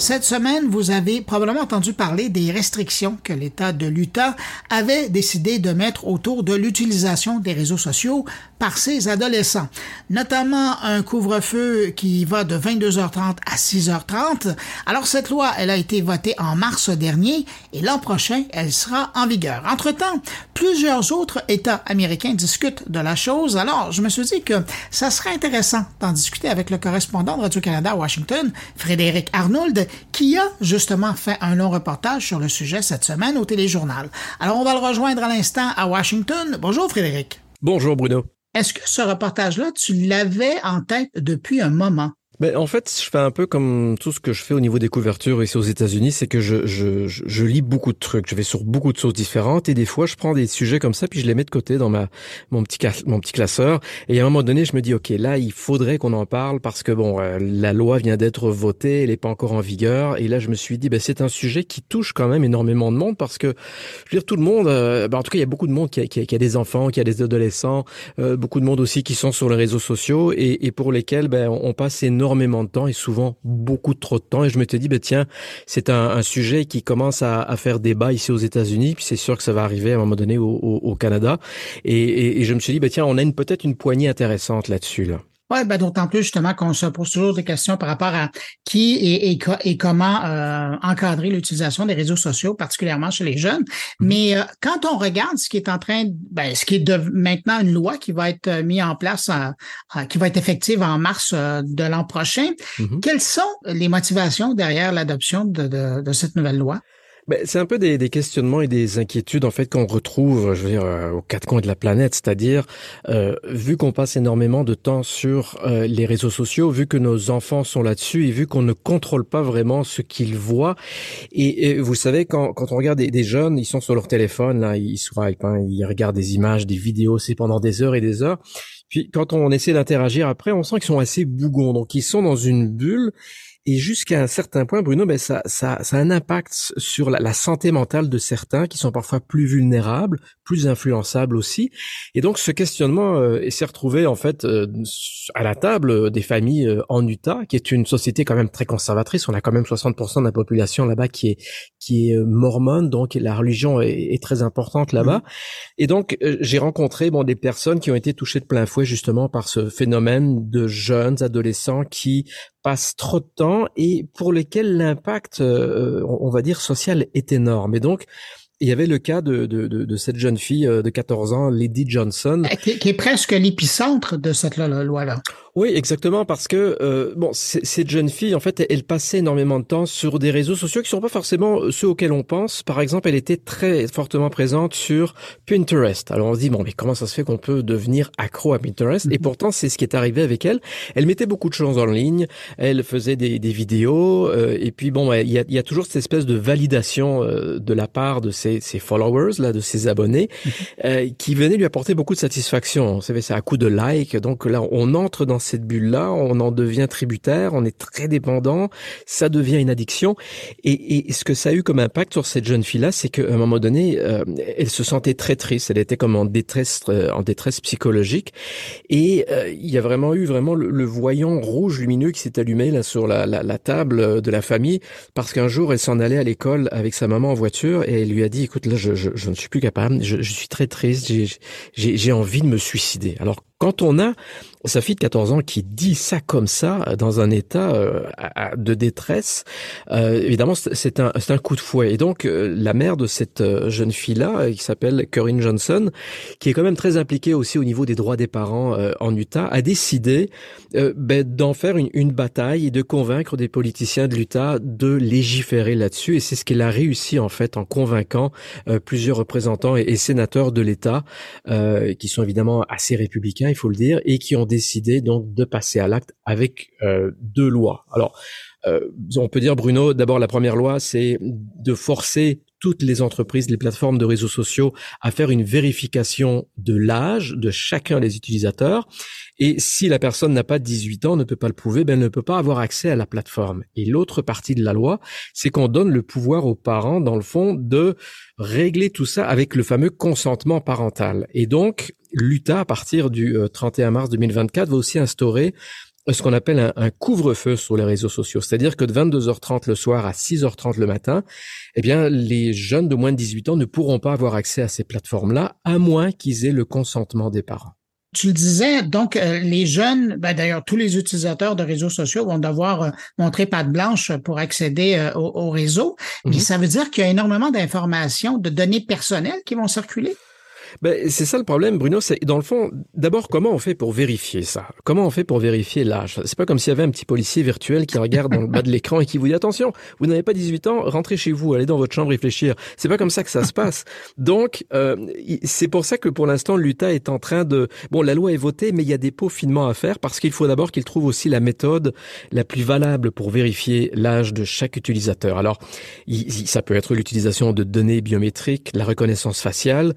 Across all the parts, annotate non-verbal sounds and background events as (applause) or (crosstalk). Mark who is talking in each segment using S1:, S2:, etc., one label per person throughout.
S1: Cette semaine, vous avez probablement entendu parler des restrictions que l'État de l'Utah avait décidé de mettre autour de l'utilisation des réseaux sociaux par ses adolescents, notamment un couvre-feu qui va de 22h30 à 6h30. Alors cette loi, elle a été votée en mars dernier et l'an prochain, elle sera en vigueur. Entre-temps, plusieurs autres États américains discutent de la chose. Alors, je me suis dit que ça serait intéressant d'en discuter avec le correspondant de Radio-Canada à Washington, Frédéric Arnould, qui a justement fait un long reportage sur le sujet cette semaine au téléjournal. Alors on va le rejoindre à l'instant à Washington. Bonjour Frédéric.
S2: Bonjour Bruno.
S1: Est-ce que ce reportage-là, tu l'avais en tête depuis un moment?
S2: Ben, en fait, je fais un peu comme tout ce que je fais au niveau des couvertures ici aux États-Unis, c'est que je, je, je, lis beaucoup de trucs, je vais sur beaucoup de choses différentes et des fois je prends des sujets comme ça puis je les mets de côté dans ma mon petit mon petit classeur. Et à un moment donné je me dis ok là il faudrait qu'on en parle parce que bon euh, la loi vient d'être votée, elle n'est pas encore en vigueur. Et là je me suis dit ben c'est un sujet qui touche quand même énormément de monde parce que je veux dire tout le monde, euh, ben, en tout cas il y a beaucoup de monde qui a, qui a, des enfants, qui a des adolescents, euh, beaucoup de monde aussi qui sont sur les réseaux sociaux et, et pour lesquels ben on passe énormément énormément de temps et souvent beaucoup trop de temps. Et je m'étais dit, ben tiens, c'est un, sujet qui commence à, faire débat ici aux États-Unis, puis c'est sûr que ça va arriver à un moment donné au, Canada. Et, et, je me suis dit, ben tiens, on a peut-être une poignée intéressante là-dessus. Là.
S1: Oui, ben, d'autant plus justement qu'on se pose toujours des questions par rapport à qui et, et, et comment euh, encadrer l'utilisation des réseaux sociaux, particulièrement chez les jeunes. Mm-hmm. Mais euh, quand on regarde ce qui est en train, ben, ce qui est de, maintenant une loi qui va être euh, mise en place, qui va être effective en mars de l'an prochain, mm-hmm. quelles sont les motivations derrière l'adoption de, de, de cette nouvelle loi?
S2: Ben, c'est un peu des, des, questionnements et des inquiétudes en fait qu'on retrouve, je veux dire, euh, aux quatre coins de la planète. C'est-à-dire, euh, vu qu'on passe énormément de temps sur euh, les réseaux sociaux, vu que nos enfants sont là-dessus et vu qu'on ne contrôle pas vraiment ce qu'ils voient. Et, vous savez, quand, quand on regarde des, des, jeunes, ils sont sur leur téléphone, là, ils swipent, hein, ils regardent des images, des vidéos, c'est pendant des heures et des heures. Puis quand on essaie d'interagir après, on sent qu'ils sont assez bougons, donc ils sont dans une bulle. Et jusqu'à un certain point, Bruno, ben ça, ça, ça a un impact sur la, la, santé mentale de certains qui sont parfois plus vulnérables, plus influençables aussi. Et donc, ce questionnement euh, s'est retrouvé en fait euh, à la table des familles euh, en Utah, qui est une société quand même très conservatrice. On a quand même 60% de la population là-bas qui est qui est euh, mormone, donc la religion est, est très importante là-bas. Mmh. Et donc, euh, j'ai rencontré bon des personnes qui ont été touchées de plein fouet justement par ce phénomène de jeunes adolescents qui passent trop de temps et pour lesquels l'impact, euh, on va dire, social est énorme. Et donc, il y avait le cas de, de, de, de, cette jeune fille de 14 ans, Lady Johnson.
S1: Qui, qui est presque l'épicentre de cette loi-là.
S2: Oui, exactement, parce que euh, bon, cette jeune fille, en fait, elle passait énormément de temps sur des réseaux sociaux qui sont pas forcément ceux auxquels on pense. Par exemple, elle était très fortement présente sur Pinterest. Alors on se dit bon, mais comment ça se fait qu'on peut devenir accro à Pinterest? Et mhm. pourtant, c'est ce qui est arrivé avec elle. Elle mettait beaucoup de choses en ligne. Elle faisait des, des vidéos. Euh, et puis bon, il y a, y a, toujours cette espèce de validation euh, de la part de ses, ses, followers, là, de ses abonnés, (laughs) euh, qui venaient lui apporter beaucoup de satisfaction. Vous savez, c'est à coup de like. Donc là, on entre dans cette bulle-là, on en devient tributaire, on est très dépendant, ça devient une addiction. Et, et ce que ça a eu comme impact sur cette jeune fille-là, c'est qu'à un moment donné, euh, elle se sentait très triste, elle était comme en détresse, euh, en détresse psychologique. Et il y a vraiment eu vraiment le, voyant rouge lumineux qui s'est allumé là sur la, la, la, table de la famille, parce qu'un jour, elle s'en allait à l'école avec sa maman en voiture et elle lui a dit, écoute, là, je, je, je ne suis plus capable, je, je suis très triste, j'ai envie de me suicider. Alors quand on a sa fille de 14 ans qui dit ça comme ça, euh, dans un état euh, de détresse, euh, évidemment, c'est un, un coup de fouet. Et donc, la mère de cette jeune fille-là, qui s'appelle Corinne Johnson, qui est quand même très impliquée aussi au niveau des droits des parents en Utah, a décidé ben, d'en faire une, une, bataille et de convaincre des politiciens de l'Utah de légiférer là-dessus. Et c'est ce qu'elle a réussi, en fait, en convainquant plusieurs représentants et, et sénateurs de l'État, qui sont évidemment assez républicains, il faut le dire, et qui ont décidé donc de passer à l'acte avec euh, deux lois. Alors, on peut dire, Bruno, d'abord la première loi, c'est de forcer toutes les entreprises, les plateformes de réseaux sociaux à faire une vérification de l'âge de chacun des utilisateurs. Et si la personne n'a pas 18 ans, ne peut pas le prouver, ben elle ne peut pas avoir accès à la plateforme. Et l'autre partie de la loi, c'est qu'on donne le pouvoir aux parents, dans le fond, de régler tout ça avec le fameux consentement parental. Et donc, l'Utah, à partir du 31 euh, mars 2024, va aussi instaurer ce qu'on appelle un, un couvre-feu sur les réseaux sociaux. C'est-à-dire que de 22h30 le soir à 6h30 le matin, eh bien, les jeunes de moins de 18 ans ne pourront pas avoir accès à ces plateformes-là, à moins qu'ils aient le consentement des parents.
S1: Tu le disais, donc euh, les jeunes, ben, d'ailleurs tous les utilisateurs de réseaux sociaux vont devoir euh, montrer patte blanche pour accéder euh, au, au, réseau. Mais mhm. ça veut dire qu'il y a énormément d'informations, de données personnelles qui vont circuler?
S2: Ben, c'est ça le problème, Bruno. C'est dans le fond, d'abord, comment on fait pour vérifier ça? Comment on fait pour vérifier l'âge? C'est pas comme s'il y avait un petit policier virtuel qui regarde dans le bas de l'écran et qui vous dit attention, vous n'avez pas 18 ans, rentrez chez vous, allez dans votre chambre réfléchir. C'est pas comme ça que ça se passe. Donc, euh, c'est pour ça que pour l'instant, l'Utah est en train de. Bon, la loi est votée, mais il y a des peaufinements à faire parce qu'il faut d'abord qu'il trouve aussi la méthode la plus valable pour vérifier l'âge de chaque utilisateur. Alors, ça peut être l'utilisation de données biométriques, la reconnaissance faciale.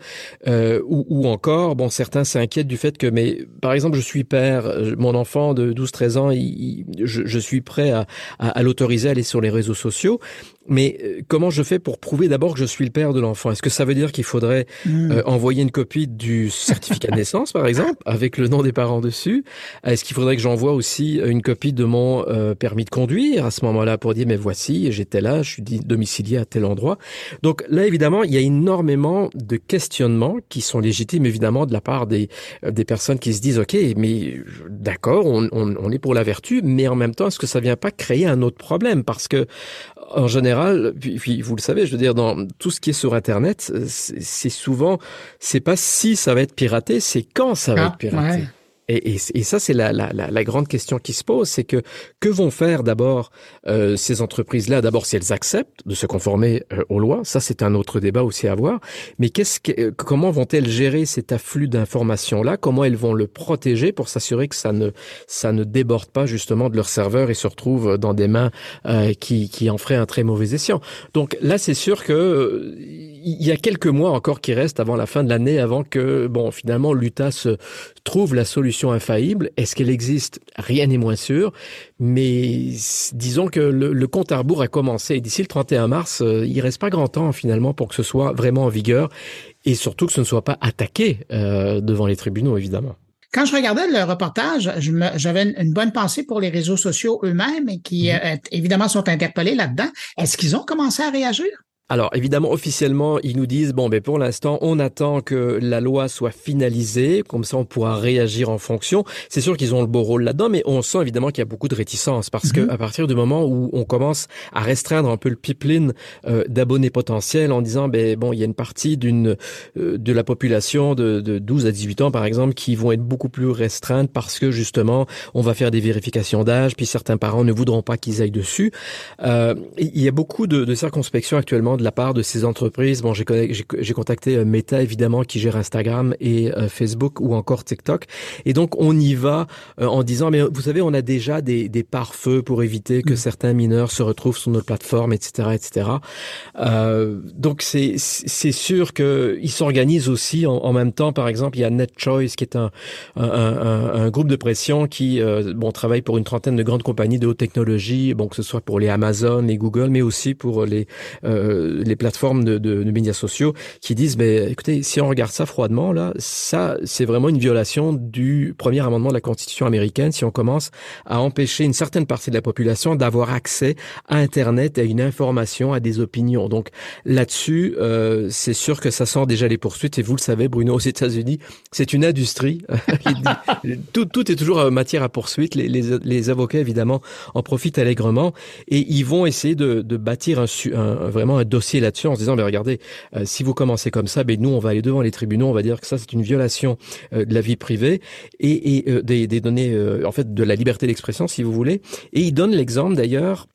S2: Euh, euh, ou, ou, encore, bon, certains s'inquiètent du fait que, mais par exemple, je suis père, euh, mon enfant de 12-13 ans, il, je, je, suis prêt à, à, à l'autoriser à aller sur les réseaux sociaux, mais euh, comment je fais pour prouver d'abord que je suis le père de l'enfant? Est-ce que ça veut dire qu'il faudrait hmm. euh, envoyer une copie du certificat de naissance, par exemple, avec le nom des parents dessus? Est-ce qu'il faudrait que j'envoie aussi une copie de mon euh, permis de conduire à ce moment-là pour dire mais voici, j'étais là, je suis domicilié à tel endroit? Donc là, évidemment, il y a énormément de questionnements qui sont légitimes, évidemment, de la part des, des personnes qui se disent ok, mais d'accord, on, on, on est pour la vertu, mais en même temps, est-ce que ça vient pas créer un autre problème? Parce que en général, puis, vous le savez, je veux dire, dans tout ce qui est sur Internet, c'est souvent, c'est pas si ça va être piraté, c'est quand ça va ah, être piraté. Et, et, et, ça, c'est la, la, la, grande question qui se pose, c'est que que vont faire d'abord euh, ces entreprises-là? D'abord, si elles acceptent de se conformer euh, aux lois, ça c'est un autre débat aussi à avoir. Mais qu'est-ce que, euh, comment vont-elles gérer cet afflux d'informations-là? Comment elles vont le protéger pour s'assurer que ça ne ça ne déborde pas justement de leur serveur et se retrouve dans des mains euh, qui, qui en feraient un très mauvais escient? Donc là, c'est sûr que il y a quelques mois encore qui restent avant la fin de l'année, avant que bon finalement l'Utah se trouve la solution infaillible. Est-ce qu'elle existe? Rien n'est moins sûr. Mais disons que le, compte à rebours a commencé. D'ici le 31 mars, euh, il reste pas grand temps finalement pour que ce soit vraiment en vigueur et surtout que ce ne soit pas attaqué euh, devant les tribunaux, évidemment.
S1: Quand je regardais le reportage, j'avais une bonne pensée pour les réseaux sociaux eux-mêmes qui, mhm. euh, évidemment, sont interpellés là-dedans. Est-ce qu'ils ont commencé à réagir?
S2: Alors évidemment, officiellement, ils nous disent bon, ben pour l'instant, on attend que la loi soit finalisée, comme ça on pourra réagir en fonction. C'est sûr qu'ils ont le beau rôle là-dedans, mais on sent évidemment qu'il y a beaucoup de réticence parce que mhm. à partir du moment où on commence à restreindre un peu le pipeline euh, d'abonnés potentiels en disant ben bon, il y a une partie d'une euh, de la population de, de 12 à 18 ans par exemple qui vont être beaucoup plus restreintes parce que justement on va faire des vérifications d'âge, puis certains parents ne voudront pas qu'ils aillent dessus. Euh, il y a beaucoup de, de circonspection actuellement de la part de ces entreprises. Bon, j'ai contacté euh, Meta évidemment qui gère Instagram et euh, Facebook ou encore TikTok. Et donc on y va euh, en disant mais vous savez on a déjà des, des pare-feux pour éviter que mm. certains mineurs se retrouvent sur notre plateforme, etc., etc. Euh, donc c'est c'est sûr que ils s'organisent aussi en, en, même temps. Par exemple, il y a NetChoice qui est un un, un, un groupe de pression qui bon travaille pour une trentaine de grandes compagnies de haute technologie, bon que ce soit pour les Amazon et Google, mais aussi pour les les plateformes de, de, de, médias sociaux qui disent, ben, écoutez, si on regarde ça froidement, là, ça, c'est vraiment une violation du premier amendement de la Constitution américaine si on commence à empêcher une certaine partie de la population d'avoir accès à Internet, à une information, à des opinions. Donc là-dessus, euh, c'est sûr que ça sent déjà les poursuites. Et vous le savez, Bruno, aux États-Unis, c'est une industrie. tout, tout est toujours matière à poursuite. Les, les, les, avocats, évidemment, en profitent allègrement et ils vont essayer de, de bâtir un, un, vraiment un dossier là-dessus en se disant, mais regardez, euh, si vous commencez comme ça, ben nous, on va aller devant les tribunaux, on va dire que ça, c'est une violation euh, de la vie privée et, et euh, des, des, données, en fait, de la liberté d'expression, si vous voulez. Et il donne l'exemple d'ailleurs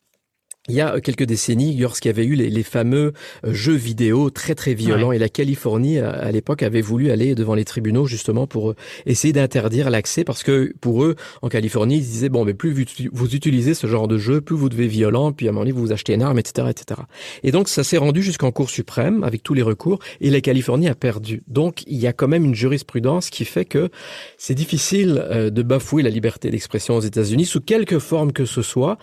S2: il y a quelques décennies, lorsqu'il y avait eu les, les, fameux euh, jeux vidéo très très violents, et la Californie à, l'époque avait voulu aller devant les tribunaux justement pour euh, essayer d'interdire l'accès, parce que pour eux, en Californie, ils disaient bon, mais plus vous, utilisez ce genre de jeu, plus vous devez violent, puis à un moment donné vous vous achetez une arme, etc., etc. Et donc ça s'est rendu jusqu'en Cour suprême avec tous les recours, et la Californie a perdu. Donc il y a quand même une jurisprudence qui fait que c'est difficile euh, de bafouer la liberté d'expression aux États-Unis sous quelque forme que ce soit,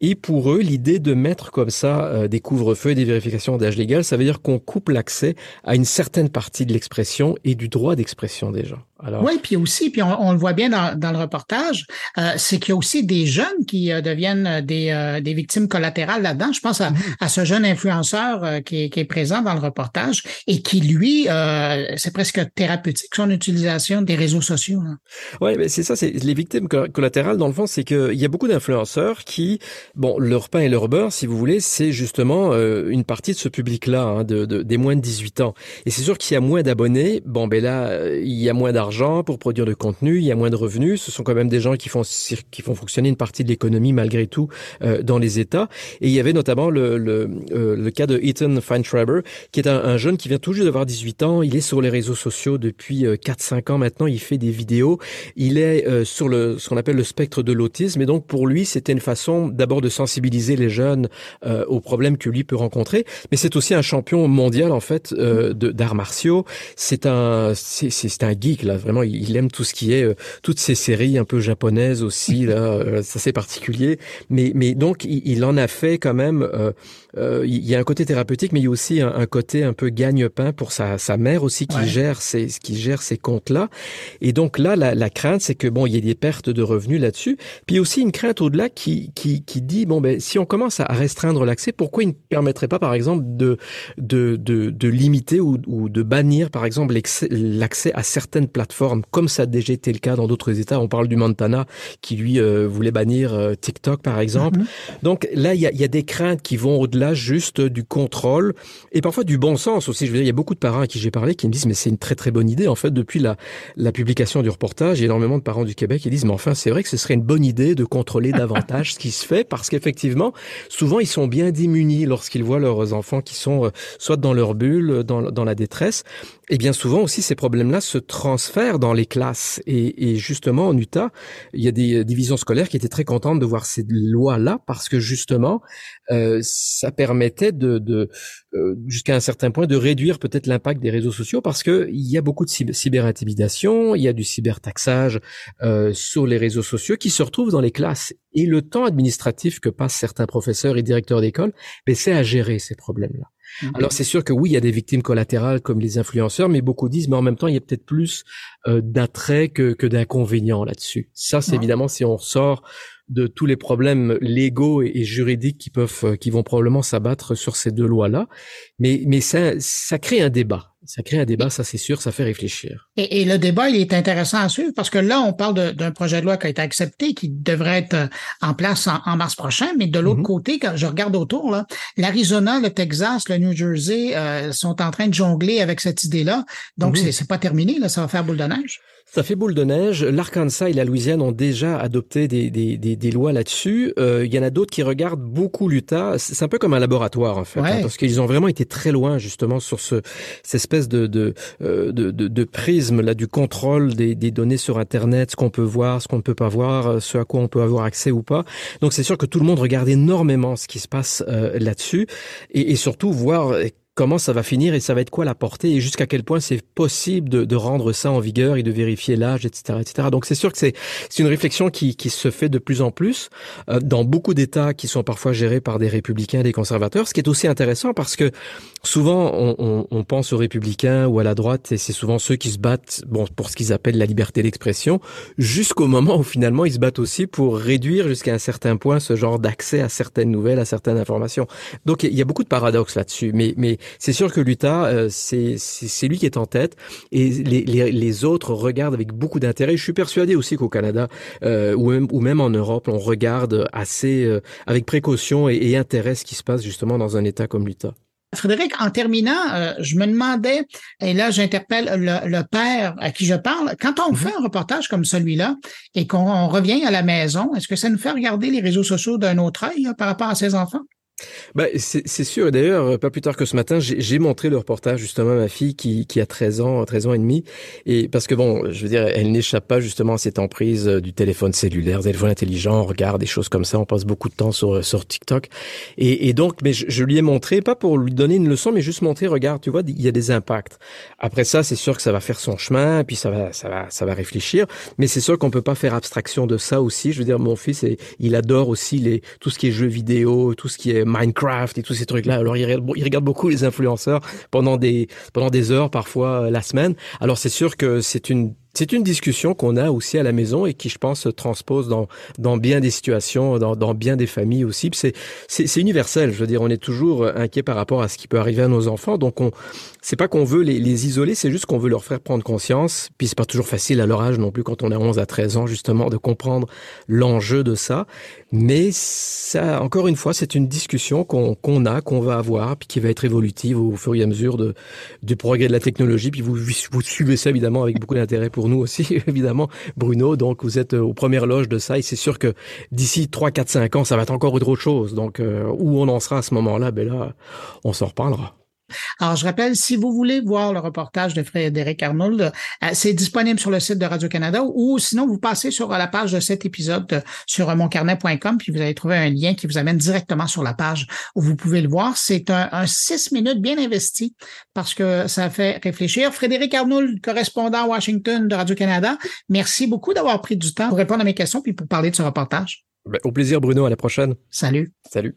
S2: et pour eux l'idée de mettre comme ça euh, des couvre-feux et des vérifications d'âge légal, ça veut dire qu'on coupe l'accès à une certaine partie de l'expression et du droit d'expression gens.
S1: Alors... Oui, puis aussi, puis on, le voit bien dans, dans le reportage, euh, c'est qu'il y a aussi des jeunes qui euh, deviennent des, euh, des victimes collatérales là-dedans. Je pense à, à ce jeune influenceur qui, qui, est présent dans le reportage et qui, lui, c'est presque thérapeutique, son utilisation des réseaux sociaux.
S2: Oui, mais c'est ça, c'est les victimes collatérales, dans le fond, c'est qu'il y a beaucoup d'influenceurs qui, bon, leur pain et leur beurre, si vous voulez, c'est justement une partie de ce public-là, hein, de, de, des moins de 18 ans. Et c'est sûr qu'il y a moins d'abonnés, bon, ben là, il y a moins d'argent pour produire de contenu, il y a moins de revenus. Ce sont quand même des gens qui font qui font fonctionner une partie de l'économie malgré tout euh, dans les États. Et il y avait notamment le le, euh, cas de Ethan Feinschreiber, qui est un, un, jeune qui vient tout juste d'avoir 18 ans. Il est sur les réseaux sociaux depuis 4-5 euh, ans maintenant. Il fait des vidéos. Il est sur le ce qu'on appelle le spectre de l'autisme. Et donc pour lui, c'était une façon d'abord de sensibiliser les jeunes aux problèmes que lui peut rencontrer. Mais c'est aussi un champion mondial en fait d'arts martiaux. C'est un c'est un geek là vraiment il aime tout ce qui est euh, toutes ces séries un peu japonaises aussi là (laughs) euh, ça c'est particulier. Mais mais donc il, en a fait quand même euh, euh, il y a un côté thérapeutique mais il y a aussi un, un côté un peu gagne-pain pour sa, sa mère aussi qui gère ces qui gère ces comptes là et donc là la, la crainte c'est que bon il y ait des pertes de revenus là-dessus. Puis il y a aussi une crainte au-delà qui qui qui dit bon ben si on commence à restreindre l'accès pourquoi il ne permettrait pas par exemple de de de, de limiter ou, ou de bannir par exemple l'accès à certaines plateformes comme ça a déjà été le cas dans d'autres États. On parle du Montana qui lui euh, voulait bannir euh, TikTok par exemple. Mm-hmm. Donc là, il y a, y a, des craintes qui vont au-delà juste du contrôle et parfois du bon sens aussi. Je veux dire, il y a beaucoup de parents à qui j'ai parlé qui me disent mais c'est une très très bonne idée. En fait, depuis la, la publication du reportage, il y a énormément de parents du Québec qui disent mais enfin c'est vrai que ce serait une bonne idée de contrôler davantage ce qui se fait parce qu'effectivement souvent ils sont bien démunis lorsqu'ils voient leurs enfants qui sont euh, soit dans leur bulle, dans, dans la détresse et bien souvent aussi, ces problèmes-là se transfèrent dans les classes. Et, et, justement, en Utah, il y a des divisions scolaires qui étaient très contentes de voir ces lois-là parce que justement, euh, ça permettait de, de euh, jusqu'à un certain point, de réduire peut-être l'impact des réseaux sociaux parce que il y a beaucoup de cyberintimidation, il y a du cybertaxage euh, sur les réseaux sociaux qui se retrouvent dans les classes. Et le temps administratif que passent certains professeurs et directeurs d'école, ben, c'est à gérer ces problèmes-là. Mhm. Alors c'est sûr que oui, il y a des victimes collatérales comme les influenceurs, mais beaucoup disent, mais en même temps, il y a peut-être plus euh, d'attrait que, que d'inconvénients là-dessus. Ça, c'est évidemment si on sort de tous les problèmes légaux et, juridiques qui peuvent, euh, qui vont probablement s'abattre sur ces deux lois-là. Mais, mais ça, ça crée un débat. Ça crée un débat, ça c'est sûr, ça fait réfléchir.
S1: Et, le débat, il est intéressant à suivre parce que là, on parle d'un projet de loi qui a été accepté, qui devrait être euh, en place en, mars prochain, mais de l'autre mm-hmm. côté, quand je regarde autour, là, l'Arizona, le Texas, le New Jersey euh, sont en train de jongler avec cette idée-là. Donc, mm-hmm. c'est pas terminé, là, ça va faire boule de neige.
S2: Ça fait boule de neige. L'Arkansas et la Louisiane ont déjà adopté des, des, des, des lois là-dessus. Euh, il y en a d'autres qui regardent beaucoup l'Utah. C'est un peu comme un laboratoire en fait, hein, parce qu'ils ont vraiment été très loin justement sur ce cette espèce de de, euh, de, de, de prisme là du contrôle des, des données sur Internet, ce qu'on peut voir, ce qu'on ne peut pas voir, ce à quoi on peut avoir accès ou pas. Donc c'est sûr que tout le monde regarde énormément ce qui se passe euh, là-dessus et, et surtout voir comment ça va finir et ça va être quoi la portée et jusqu'à quel point c'est possible de, de, rendre ça en vigueur et de vérifier l'âge, etc., etc. Donc c'est sûr que c'est une réflexion qui, qui se fait de plus en plus euh, dans beaucoup d'États qui sont parfois gérés par des républicains, des conservateurs, ce qui est aussi intéressant parce que souvent on, on, on pense aux républicains ou à la droite et c'est souvent ceux qui se battent bon pour ce qu'ils appellent la liberté d'expression jusqu'au moment où finalement ils se battent aussi pour réduire jusqu'à un certain point ce genre d'accès à certaines nouvelles, à certaines informations. Donc il y a beaucoup de paradoxes là-dessus, mais mais c'est sûr que l'Utah, euh, c'est lui qui est en tête et les, les, les autres regardent avec beaucoup d'intérêt. Je suis persuadé aussi qu'au Canada euh, ou, même, ou même en Europe, on regarde assez euh, avec précaution et, et, intérêt ce qui se passe justement dans un État comme l'Utah.
S1: Frédéric, en terminant, euh, je me demandais, et là j'interpelle le, le, père à qui je parle, quand on mm-hmm. fait un reportage comme celui-là et qu'on revient à la maison, est-ce que ça nous fait regarder les réseaux sociaux d'un autre œil par rapport à ses enfants?
S2: Bah, c'est sûr. D'ailleurs, pas plus tard que ce matin, j'ai montré le reportage justement à ma fille qui, qui a 13 ans, 13 ans et demi. Et parce que bon, je veux dire, elle n'échappe pas justement à cette emprise euh, du téléphone cellulaire, téléphone intelligent, on regarde des choses comme ça, on passe beaucoup de temps sur, sur TikTok. Et, et donc, mais je, lui ai montré, pas pour lui donner une leçon, mais juste montrer, regarde, tu vois, il y a des impacts. Après ça, c'est sûr que ça va faire son chemin, puis ça va, ça va, ça va réfléchir. Mais c'est sûr qu'on peut pas faire abstraction de ça aussi. Je veux dire, mon fils, il adore aussi les, tout ce qui est jeux vidéo, tout ce qui est Minecraft et tous ces trucs-là. Alors il regarde, beaucoup les influenceurs pendant des pendant des heures parfois euh, la semaine. Alors c'est sûr que c'est une c'est une discussion qu'on a aussi à la maison et qui, je pense, se transpose dans, dans bien des situations, dans, dans bien des familles aussi. C'est, c'est, universel. Je veux dire, on est toujours inquiet par rapport à ce qui peut arriver à nos enfants. Donc, on, c'est pas qu'on veut les, les isoler, c'est juste qu'on veut leur faire prendre conscience. Puis c'est pas toujours facile à leur âge non plus quand on a 11 à 13 ans, justement, de comprendre l'enjeu de ça. Mais ça, encore une fois, c'est une discussion qu'on, qu'on a, qu'on va avoir, puis qui va être évolutive au fur et à mesure de, du progrès de la technologie. Puis vous, vous suivez ça évidemment avec beaucoup d'intérêt pour nous aussi, (laughs) évidemment, Bruno. Donc vous êtes aux premières loges de ça et c'est sûr que d'ici 3, 4, 5 ans, ça va être encore autre chose. Donc euh, où on en sera à ce moment-là, ben là, on s'en reparlera.
S1: Alors, je rappelle, si vous voulez voir le reportage de Frédéric Arnold, euh, c'est disponible sur le site de Radio-Canada ou sinon vous passez sur la page de cet épisode sur moncarnet.com puis vous allez trouver un lien qui vous amène directement sur la page où vous pouvez le voir. C'est un, un six minutes bien investi parce que ça fait réfléchir. Frédéric Arnold, correspondant à Washington de Radio-Canada, merci beaucoup d'avoir pris du temps pour répondre à mes questions puis pour parler de ce reportage.
S2: Ben, au plaisir, Bruno. À la prochaine.
S1: Salut.
S2: Salut.